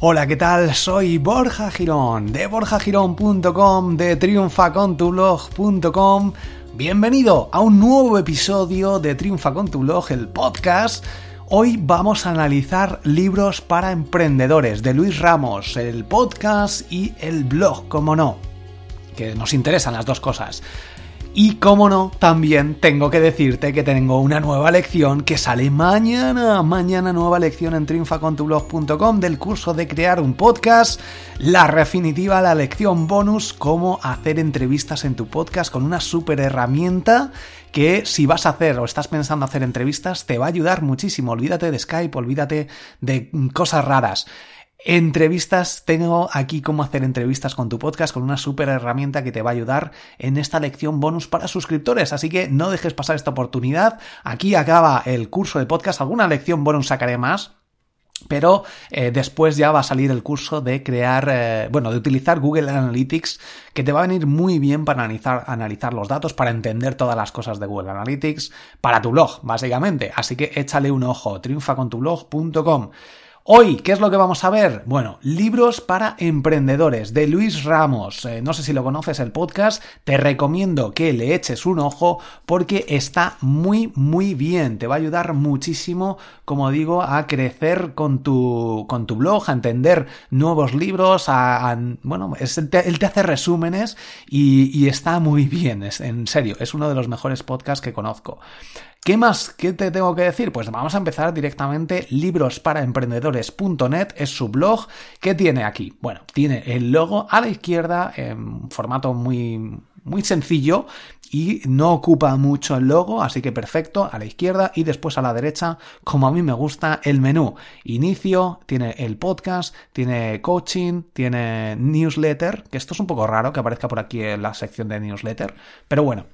Hola, ¿qué tal? Soy Borja Girón de borjagirón.com, de triunfacontublog.com. Bienvenido a un nuevo episodio de Triunfa con tu blog, el podcast. Hoy vamos a analizar libros para emprendedores de Luis Ramos, el podcast y el blog, como no, que nos interesan las dos cosas. Y como no, también tengo que decirte que tengo una nueva lección que sale mañana. Mañana nueva lección en triunfacontublog.com del curso de crear un podcast. La definitiva, la lección bonus, cómo hacer entrevistas en tu podcast con una super herramienta que si vas a hacer o estás pensando hacer entrevistas te va a ayudar muchísimo. Olvídate de Skype, olvídate de cosas raras. Entrevistas, tengo aquí cómo hacer entrevistas con tu podcast con una super herramienta que te va a ayudar en esta lección bonus para suscriptores, así que no dejes pasar esta oportunidad. Aquí acaba el curso de podcast, alguna lección bonus sacaré más, pero eh, después ya va a salir el curso de crear, eh, bueno, de utilizar Google Analytics, que te va a venir muy bien para analizar, analizar los datos, para entender todas las cosas de Google Analytics, para tu blog, básicamente. Así que échale un ojo, triunfacontublog.com. Hoy, ¿qué es lo que vamos a ver? Bueno, libros para emprendedores de Luis Ramos. Eh, no sé si lo conoces el podcast, te recomiendo que le eches un ojo porque está muy, muy bien. Te va a ayudar muchísimo, como digo, a crecer con tu, con tu blog, a entender nuevos libros, a, bueno, él te hace resúmenes y, y está muy bien, es, en serio, es uno de los mejores podcasts que conozco. ¿Qué más? ¿Qué te tengo que decir? Pues vamos a empezar directamente. Librosparaemprendedores.net es su blog. ¿Qué tiene aquí? Bueno, tiene el logo a la izquierda en formato muy, muy sencillo y no ocupa mucho el logo, así que perfecto, a la izquierda y después a la derecha, como a mí me gusta, el menú. Inicio, tiene el podcast, tiene coaching, tiene newsletter, que esto es un poco raro que aparezca por aquí en la sección de newsletter, pero bueno,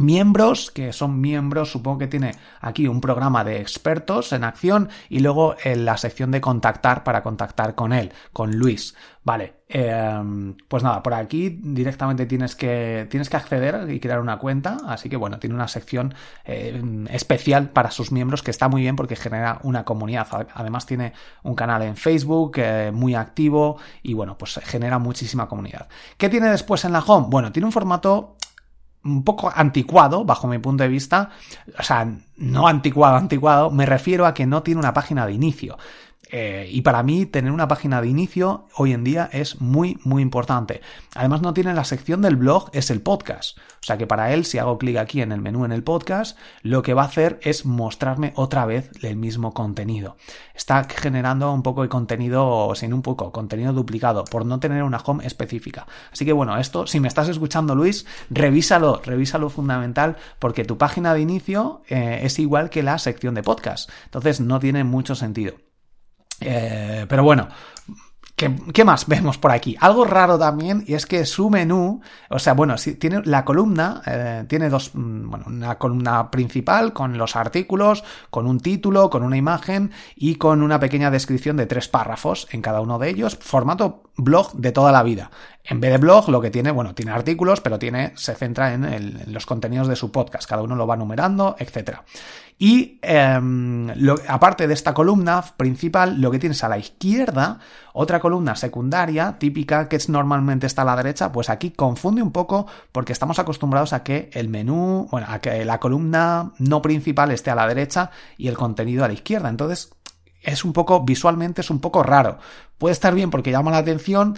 miembros, que son miembros, supongo que tiene aquí un programa de expertos en acción y luego en la sección de contactar para contactar con él, con Luis. Vale, em, pues nada, por aquí directamente tienes que, tienes que acceder y crear una cuenta, así que bueno, tiene una sección em, especial para sus miembros que está muy bien porque genera una comunidad. Además tiene un canal en Facebook eh, muy activo y bueno, pues genera muchísima comunidad. ¿Qué tiene después en la home? Bueno, tiene un formato un poco anticuado, bajo mi punto de vista. O sea, no anticuado, anticuado, me refiero a que no tiene una página de inicio. Eh, y para mí tener una página de inicio hoy en día es muy, muy importante. Además no tiene la sección del blog, es el podcast. O sea que para él, si hago clic aquí en el menú en el podcast, lo que va a hacer es mostrarme otra vez el mismo contenido. Está generando un poco de contenido, sin un poco, contenido duplicado, por no tener una home específica. Así que bueno, esto, si me estás escuchando Luis, revísalo, revísalo fundamental, porque tu página de inicio eh, es igual que la sección de podcast. Entonces no tiene mucho sentido. Eh, pero bueno, ¿Qué, más vemos por aquí? Algo raro también, y es que su menú, o sea, bueno, si tiene la columna, eh, tiene dos, mm, bueno, una columna principal con los artículos, con un título, con una imagen y con una pequeña descripción de tres párrafos en cada uno de ellos, formato blog de toda la vida. En vez de blog, lo que tiene, bueno, tiene artículos, pero tiene, se centra en, los contenidos de su podcast, cada uno lo va numerando, etcétera. Y em, aparte de esta columna principal, lo que tienes a la izquierda, otra columna secundaria, típica, que normalmente está a la derecha, pues aquí confunde un poco porque estamos acostumbrados a que el menú, bueno, a que la columna no principal esté a la derecha y el contenido a la izquierda. Entonces, es un poco, visualmente es un poco raro. Puede estar bien porque llama la atención,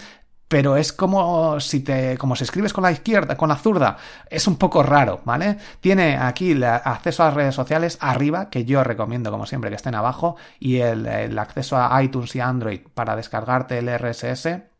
pero es como si te como si escribes con la izquierda, con la zurda, es un poco raro, ¿vale? Tiene aquí el acceso a las redes sociales arriba, que yo recomiendo como siempre que estén abajo, y el, acceso a iTunes y Android para descargarte el RSS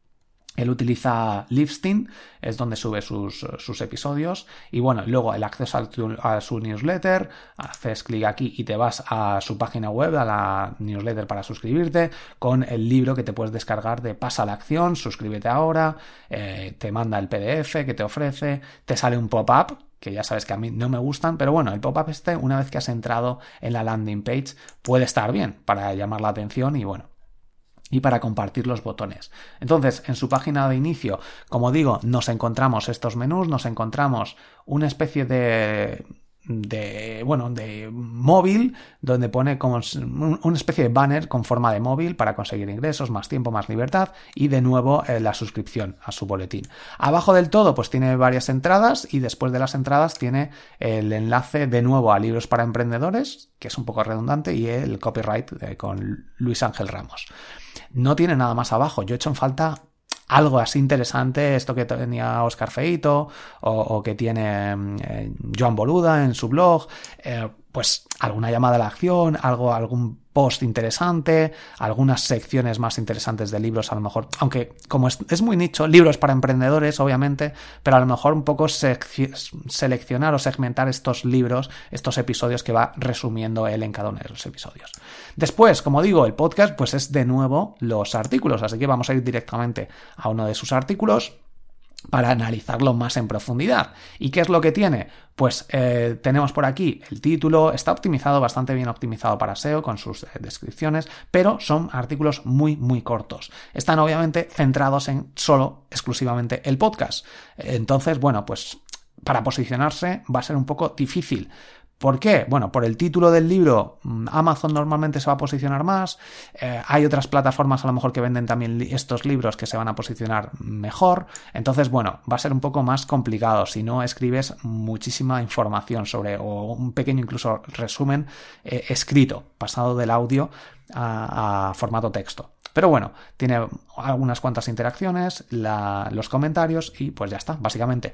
Él utiliza Livestein, es donde sube sus, sus, episodios. Y bueno, luego el acceso a, a, su newsletter, haces clic aquí y te vas a su página web, a la newsletter para suscribirte, con el libro que te puedes descargar de Pasa la acción, suscríbete ahora, eh, te manda el PDF que te ofrece, te sale un pop-up que ya sabes que a mí no me gustan, pero bueno, el pop-up este, una vez que has entrado en la landing page, puede estar bien para llamar la atención y bueno, y para compartir los botones. Entonces, en su página de inicio, como digo, nos encontramos estos menús, nos encontramos una especie de de bueno de móvil donde pone como una especie de banner con forma de móvil para conseguir ingresos más tiempo más libertad y de nuevo eh, la suscripción a su boletín abajo del todo pues tiene varias entradas y después de las entradas tiene el enlace de nuevo a libros para emprendedores que es un poco redundante y el copyright eh, con Luis Ángel Ramos no tiene nada más abajo. Yo he hecho en falta algo así interesante, esto que tenía Oscar Feito o, que tiene eh, Joan Boluda en su blog, eh, pues alguna llamada a la acción, algo, algún post interesante, algunas secciones más interesantes de libros, a lo mejor, aunque como es, muy nicho, libros para emprendedores, obviamente, pero a lo mejor un poco seleccionar o segmentar estos libros, estos episodios que va resumiendo él en cada uno de los episodios. Después, como digo, el podcast, pues es de nuevo los artículos, así que vamos a ir directamente a uno de sus artículos para analizarlo más en profundidad. ¿Y qué es lo que tiene? Pues eh, tenemos por aquí el título, está optimizado, bastante bien optimizado para SEO con sus eh, descripciones, pero son artículos muy, muy cortos. Están obviamente centrados en solo, exclusivamente el podcast. Entonces, bueno, pues para posicionarse va a ser un poco difícil. ¿Por qué? Bueno, por el título del libro, mm, Amazon normalmente se va a posicionar más. Eh, hay otras plataformas a lo mejor que venden también estos libros que se van a posicionar mejor. Entonces, bueno, va a ser un poco más complicado si no escribes muchísima información sobre, o un pequeño incluso resumen eh, escrito, pasado del audio a, formato texto. Pero bueno, tiene algunas cuantas interacciones, los comentarios y pues ya está, básicamente.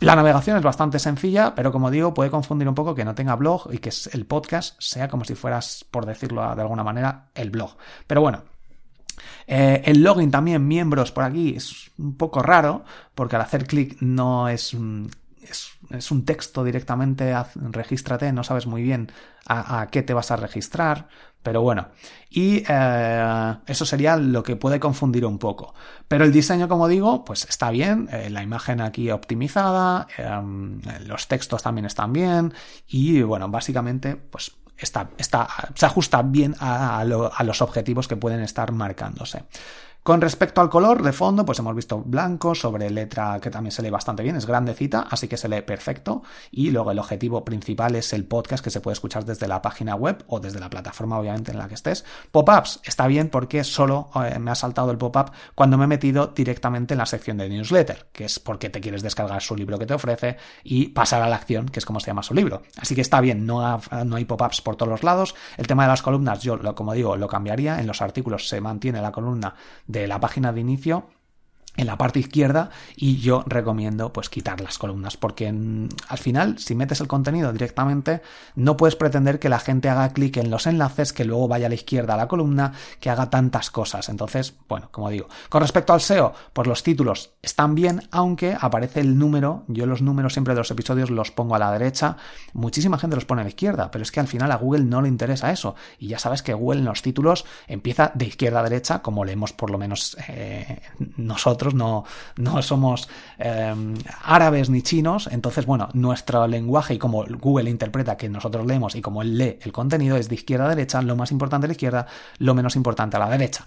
Mm, la navegación es bastante sencilla, pero como digo, puede confundir un poco que no tenga blog y que el podcast sea como si fueras, por decirlo de alguna manera, el blog. Pero bueno, eh, el login también, miembros por aquí, es un poco raro, porque al hacer clic no es, es, un texto directamente, regístrate, no sabes muy bien a, qué te vas a registrar. Pero bueno, y eh, eso sería lo que puede confundir un poco. Pero el diseño, como digo, pues está bien, eh, la imagen aquí optimizada, em, los textos también están bien y bueno, básicamente pues está, está, se ajusta bien a los objetivos que pueden estar marcándose. Con respecto al color de fondo, pues hemos visto blanco sobre letra que también se lee bastante bien, es grandecita, así que se lee perfecto. Y luego el objetivo principal es el podcast que se puede escuchar desde la página web o desde la plataforma, obviamente, en la que estés. Pop-ups está bien porque solo eh, me ha saltado el pop-up cuando me he metido directamente en la sección de newsletter, que es porque te quieres descargar su libro que te ofrece y pasar a la acción, que es como se llama su libro. Así que está bien, no, no hay pop-ups por todos los lados. El tema de las columnas, yo, como digo, lo cambiaría. En los artículos se mantiene la columna de la página de inicio en la parte izquierda y yo recomiendo pues quitar las columnas porque al final si metes el contenido directamente no puedes pretender que la gente haga clic en los enlaces que luego vaya a la izquierda a la columna que haga tantas cosas. Entonces bueno como digo con respecto al SEO pues los títulos están bien aunque aparece el número yo los números siempre de los episodios los pongo a la derecha muchísima gente los pone a la izquierda pero es que al final a Google no le interesa eso. Y ya sabes que Google en los títulos empieza de izquierda a derecha como leemos por lo menos eh, nosotros no, no somos em, árabes ni chinos, entonces, bueno, nuestro lenguaje y como Google interpreta que nosotros leemos y como él lee el contenido es de izquierda a derecha, lo más importante a la izquierda, lo menos importante a la derecha.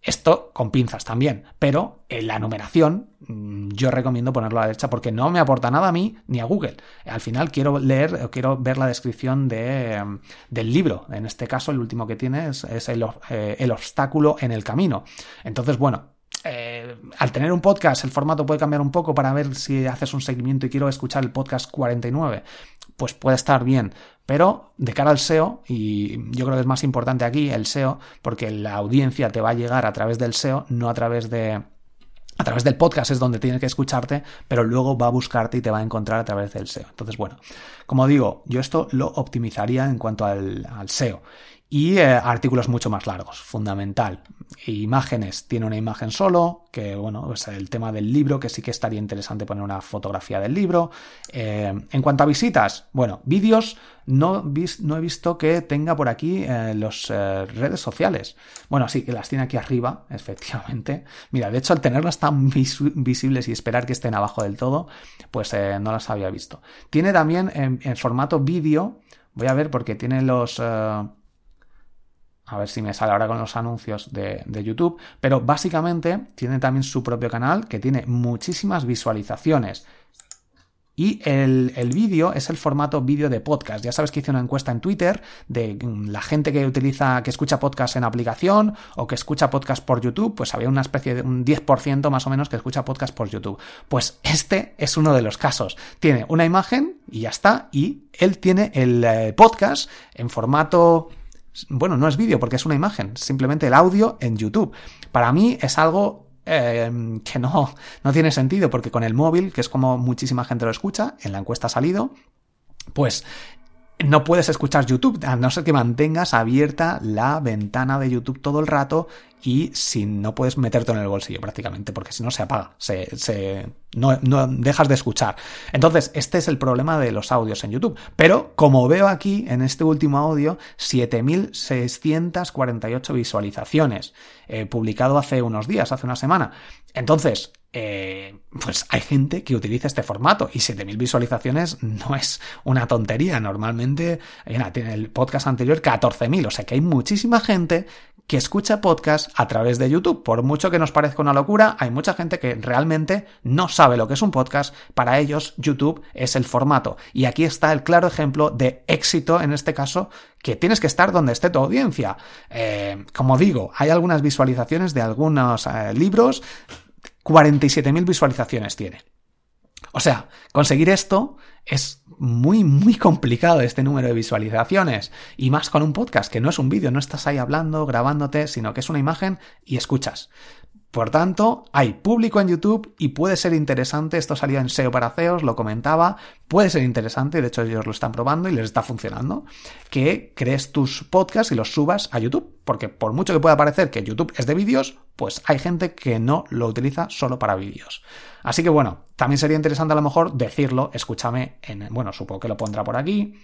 Esto con pinzas también, pero en la numeración mm, yo recomiendo ponerlo a la derecha porque no me aporta nada a mí ni a Google. Al final quiero leer o quiero ver la descripción de, em, del libro. En este caso, el último que tiene es, el, eh, el obstáculo en el camino. Entonces, bueno, eh, al tener un podcast, el formato puede cambiar un poco para ver si haces un seguimiento y quiero escuchar el podcast 49, pues puede estar bien. Pero de cara al SEO, y yo creo que es más importante aquí el SEO, porque la audiencia te va a llegar a través del SEO, no a través de a través del podcast es donde tiene que escucharte, pero luego va a buscarte y te va a encontrar a través del SEO. Entonces, bueno, como digo, yo esto lo optimizaría en cuanto al, al SEO. Y eh, artículos mucho más largos, fundamental. Imágenes, tiene una imagen solo, que bueno, es el tema del libro, que sí que estaría interesante poner una fotografía del libro. Eh, en cuanto a visitas, bueno, vídeos, no, no, he visto que tenga por aquí eh, las redes sociales. Bueno, sí, que las tiene aquí arriba, efectivamente. Mira, de hecho, al tenerlas tan visibles y esperar que estén abajo del todo, pues no las había visto. Tiene también en, formato vídeo, voy a ver porque tiene los a ver si me sale ahora con los anuncios de, YouTube, pero básicamente tiene también su propio canal que tiene muchísimas visualizaciones. Y el, vídeo es el formato vídeo de podcast. Ya sabes que hice una encuesta en Twitter de mm, la gente que utiliza, que escucha podcast en aplicación o que escucha podcast por YouTube, pues había una especie de un 10% más o menos que escucha podcast por YouTube. Pues este es uno de los casos. Tiene una imagen y ya está. Y él tiene el eh, podcast en formato bueno, no es vídeo porque es una imagen, simplemente el audio en YouTube. Para mí es algo eh, que no, no tiene sentido porque con el móvil, que es como muchísima gente lo escucha, en la encuesta ha salido, pues no puedes escuchar YouTube, a no ser que mantengas abierta la ventana de YouTube todo el rato y si no puedes meterte en el bolsillo prácticamente, porque si no se apaga, se, se no, no, dejas de escuchar. Entonces, este es el problema de los audios en YouTube. Pero, como veo aquí en este último audio, 7.648 visualizaciones, eh, publicado hace unos días, hace una semana. Entonces, eh, pues hay gente que utiliza este formato y 7.000 visualizaciones no es una tontería. Normalmente, tiene el podcast anterior 14.000, o sea que hay muchísima gente que escucha podcast a través de YouTube. Por mucho que nos parezca una locura, hay mucha gente que realmente no sabe lo que es un podcast. Para ellos, YouTube es el formato. Y aquí está el claro ejemplo de éxito, en este caso, que tienes que estar donde esté tu audiencia. Eh, como digo, hay algunas visualizaciones de algunos eh, libros 47.000 visualizaciones tiene. O sea, conseguir esto es muy, muy complicado este número de visualizaciones. Y más con un podcast, que no es un vídeo, no estás ahí hablando, grabándote, sino que es una imagen y escuchas. Por tanto, hay público en YouTube y puede ser interesante, esto salió en SEO para CEOs, lo comentaba, puede ser interesante, de hecho ellos lo están probando y les está funcionando, que crees tus podcasts y los subas a YouTube, porque por mucho que pueda parecer que YouTube es de vídeos, pues hay gente que no lo utiliza solo para vídeos. Así que bueno, también sería interesante a lo mejor decirlo, escúchame en, bueno, supongo que lo pondrá por aquí,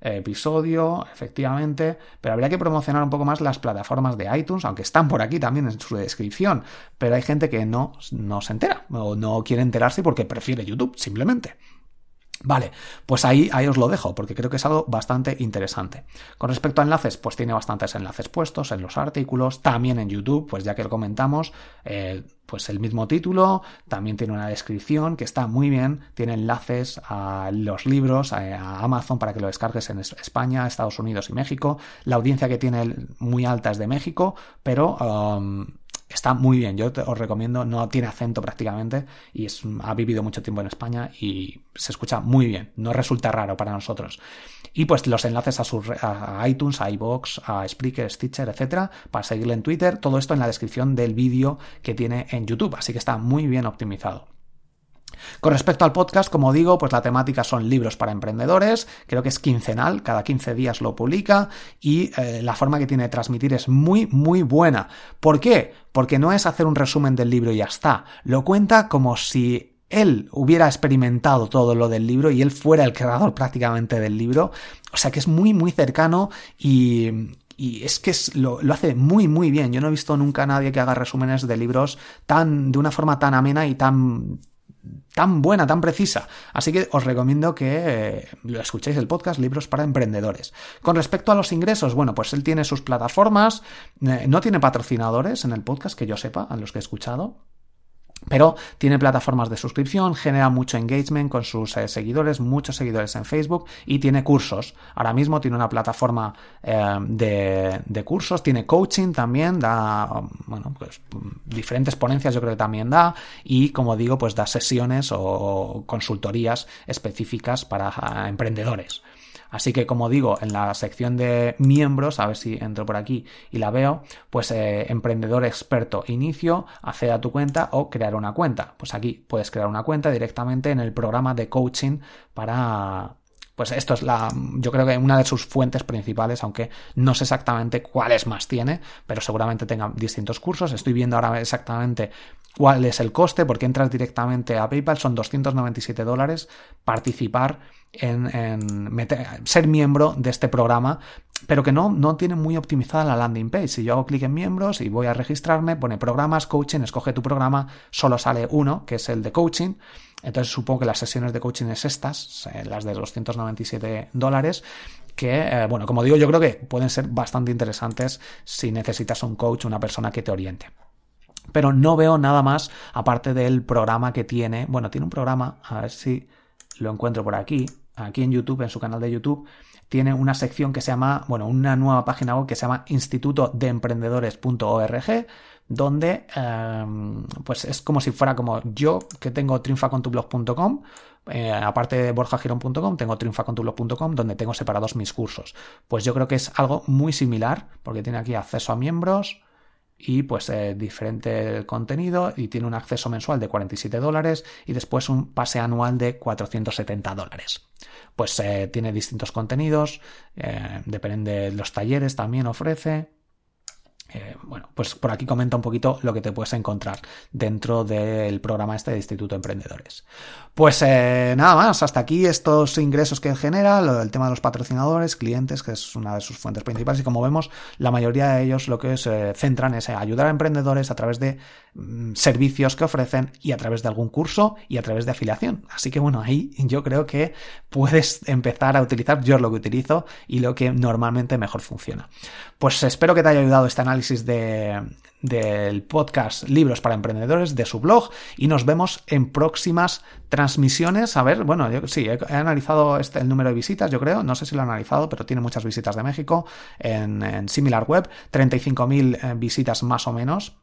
episodio, efectivamente, pero habría que promocionar un poco más las plataformas de iTunes, aunque están por aquí también en su descripción, pero hay gente que no, no se entera o no quiere enterarse porque prefiere YouTube, simplemente. Vale, pues ahí, ahí os lo dejo, porque creo que es algo bastante interesante. Con respecto a enlaces, pues tiene bastantes enlaces puestos en los artículos, también en YouTube, pues ya que lo comentamos, eh, pues el mismo título, también tiene una descripción que está muy bien, tiene enlaces a los libros, a, Amazon para que lo descargues en España, Estados Unidos y México. La audiencia que tiene muy alta es de México, pero... Um, está muy bien. Yo os recomiendo, no tiene acento prácticamente y ha vivido mucho tiempo en España y se escucha muy bien. No resulta raro para nosotros. Y pues los enlaces a, su, a iTunes, a iBox, a Spreaker, Stitcher, etcétera, para seguirle en Twitter. Todo esto en la descripción del vídeo que tiene en YouTube. Así que está muy bien optimizado. Con respecto al podcast, como digo, pues la temática son libros para emprendedores, creo que es quincenal, cada 15 días lo publica y eh, la forma que tiene de transmitir es muy, muy buena. ¿Por qué? Porque no es hacer un resumen del libro y ya está, lo cuenta como si él hubiera experimentado todo lo del libro y él fuera el creador prácticamente del libro. O sea que es muy, muy cercano y, es que lo, lo, hace muy muy bien. Yo no he visto nunca a nadie que haga resúmenes de libros tan de una forma tan amena y tan tan buena, tan precisa. Así que os recomiendo que eh, escuchéis el podcast Libros para Emprendedores. Con respecto a los ingresos, bueno, pues él tiene sus plataformas, eh, no tiene patrocinadores en el podcast que yo sepa, a los que he escuchado. Pero tiene plataformas de suscripción, genera mucho engagement con sus eh, seguidores, muchos seguidores en Facebook y tiene cursos. Ahora mismo tiene una plataforma eh, de, cursos, tiene coaching también, da, bueno, pues diferentes ponencias yo creo que también da y como digo, pues da sesiones o consultorías específicas para emprendedores. Así que, como digo, en la sección de miembros, a ver si entro por aquí y la veo, pues eh, emprendedor experto inicio, acceda a tu cuenta o crear una cuenta. Pues aquí puedes crear una cuenta directamente en el programa de coaching para pues esto es la, yo creo que una de sus fuentes principales, aunque no sé exactamente cuáles más tiene, pero seguramente tenga distintos cursos. Estoy viendo ahora exactamente cuál es el coste, porque entras directamente a PayPal, son 297 dólares participar en, ser miembro de este programa, pero que no, no tiene muy optimizada la landing page. Si yo hago clic en miembros y voy a registrarme, pone programas, coaching, escoge tu programa, solo sale uno, que es el de coaching. Entonces supongo que las sesiones de coaching es estas, eh, las de 297 dólares, que, eh, bueno, como digo, yo creo que pueden ser bastante interesantes si necesitas un coach, una persona que te oriente pero no veo nada más aparte del programa que tiene. Bueno, tiene un programa, a ver si lo encuentro por aquí, aquí en YouTube, en su canal de YouTube, tiene una sección que se llama, bueno, una nueva página web que se llama instituto de emprendedores.org, donde em, pues es como si fuera como yo que tengo triunfacontublog.com, eh, aparte de borjagirón.com, tengo triunfacontublog.com, donde tengo separados mis cursos. Pues yo creo que es algo muy similar, porque tiene aquí acceso a miembros, y pues eh, diferente contenido y tiene un acceso mensual de 47 dólares y después un pase anual de 470 dólares. Pues eh, tiene distintos contenidos, eh, depende de los talleres también ofrece eh, bueno, pues por aquí comenta un poquito lo que te puedes encontrar dentro del programa este de Instituto Emprendedores. Pues eh, nada más, hasta aquí estos ingresos que genera, lo del tema de los patrocinadores, clientes, que es una de sus fuentes principales, y como vemos, la mayoría de ellos lo que se centran es ayudar a emprendedores a través de mm, servicios que ofrecen y a través de algún curso y a través de afiliación. Así que bueno, ahí yo creo que puedes empezar a utilizar yo lo que utilizo y lo que normalmente mejor funciona. Pues espero que te haya ayudado este análisis de, del podcast Libros para Emprendedores de su blog y nos vemos en próximas transmisiones. A ver, bueno, yo sí, he, analizado este, el número de visitas, yo creo, no sé si lo he analizado, pero tiene muchas visitas de México en, en SimilarWeb, 35.000 eh, visitas más o menos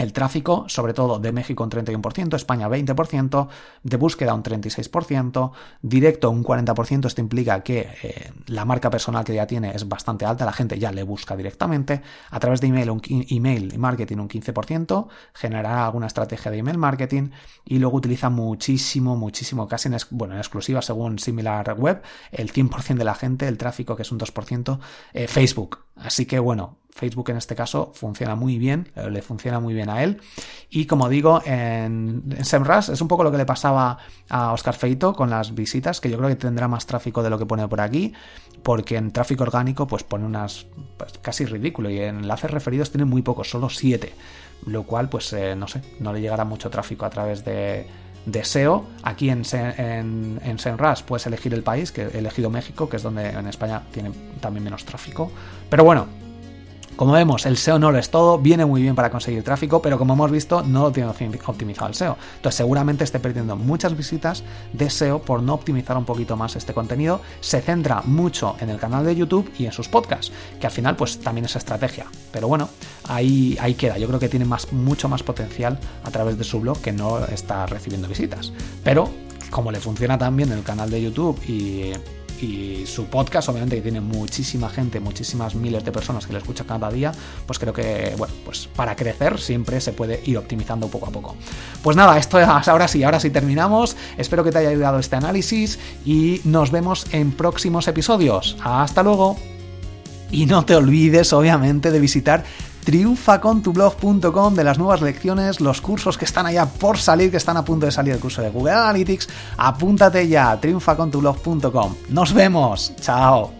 el tráfico, sobre todo de México un 31%, España 20%, de búsqueda un 36%, directo un 40%, esto implica que eh, la marca personal que ya tiene es bastante alta, la gente ya le busca directamente, a través de email, un email marketing un 15%, generará alguna estrategia de email marketing y luego utiliza muchísimo, muchísimo, casi en, exclusiva según Similar Web, el 100% de la gente, el tráfico que es un 2%, eh, Facebook. Así que bueno, Facebook en este caso funciona muy bien, eh, le funciona muy bien a él. Y como digo, en, SEMrush es un poco lo que le pasaba a Oscar Feito con las visitas, que yo creo que tendrá más tráfico de lo que pone por aquí, porque en tráfico orgánico pues pone unas pues, casi ridículo y en enlaces referidos tiene muy pocos, solo 7, lo cual pues eh, no sé, no le llegará mucho tráfico a través de de SEO. Aquí en, en, en SEMrush puedes elegir el país, que he elegido México, que es donde en España tiene también menos tráfico. Pero bueno, como vemos, el SEO no lo es todo, viene muy bien para conseguir tráfico, pero como hemos visto, no lo tiene optimizado el SEO. Entonces, seguramente esté perdiendo muchas visitas de SEO por no optimizar un poquito más este contenido. Se centra mucho en el canal de YouTube y en sus podcasts, que al final, pues también es estrategia. Pero bueno, ahí, ahí queda. Yo creo que tiene más, mucho más potencial a través de su blog que no está recibiendo visitas. Pero como le funciona también el canal de YouTube y y su podcast, obviamente que tiene muchísima gente, muchísimas miles de personas que le escuchan cada día, pues creo que, bueno, pues para crecer siempre se puede ir optimizando poco a poco. Pues nada, esto es ahora sí, ahora sí terminamos. Espero que te haya ayudado este análisis y nos vemos en próximos episodios. Hasta luego. Y no te olvides, obviamente, de visitar triunfacontublog.com de las nuevas lecciones, los cursos que están allá por salir, que están a punto de salir el curso de Google Analytics. Apúntate ya a triunfacontublog.com. Nos vemos. Chao.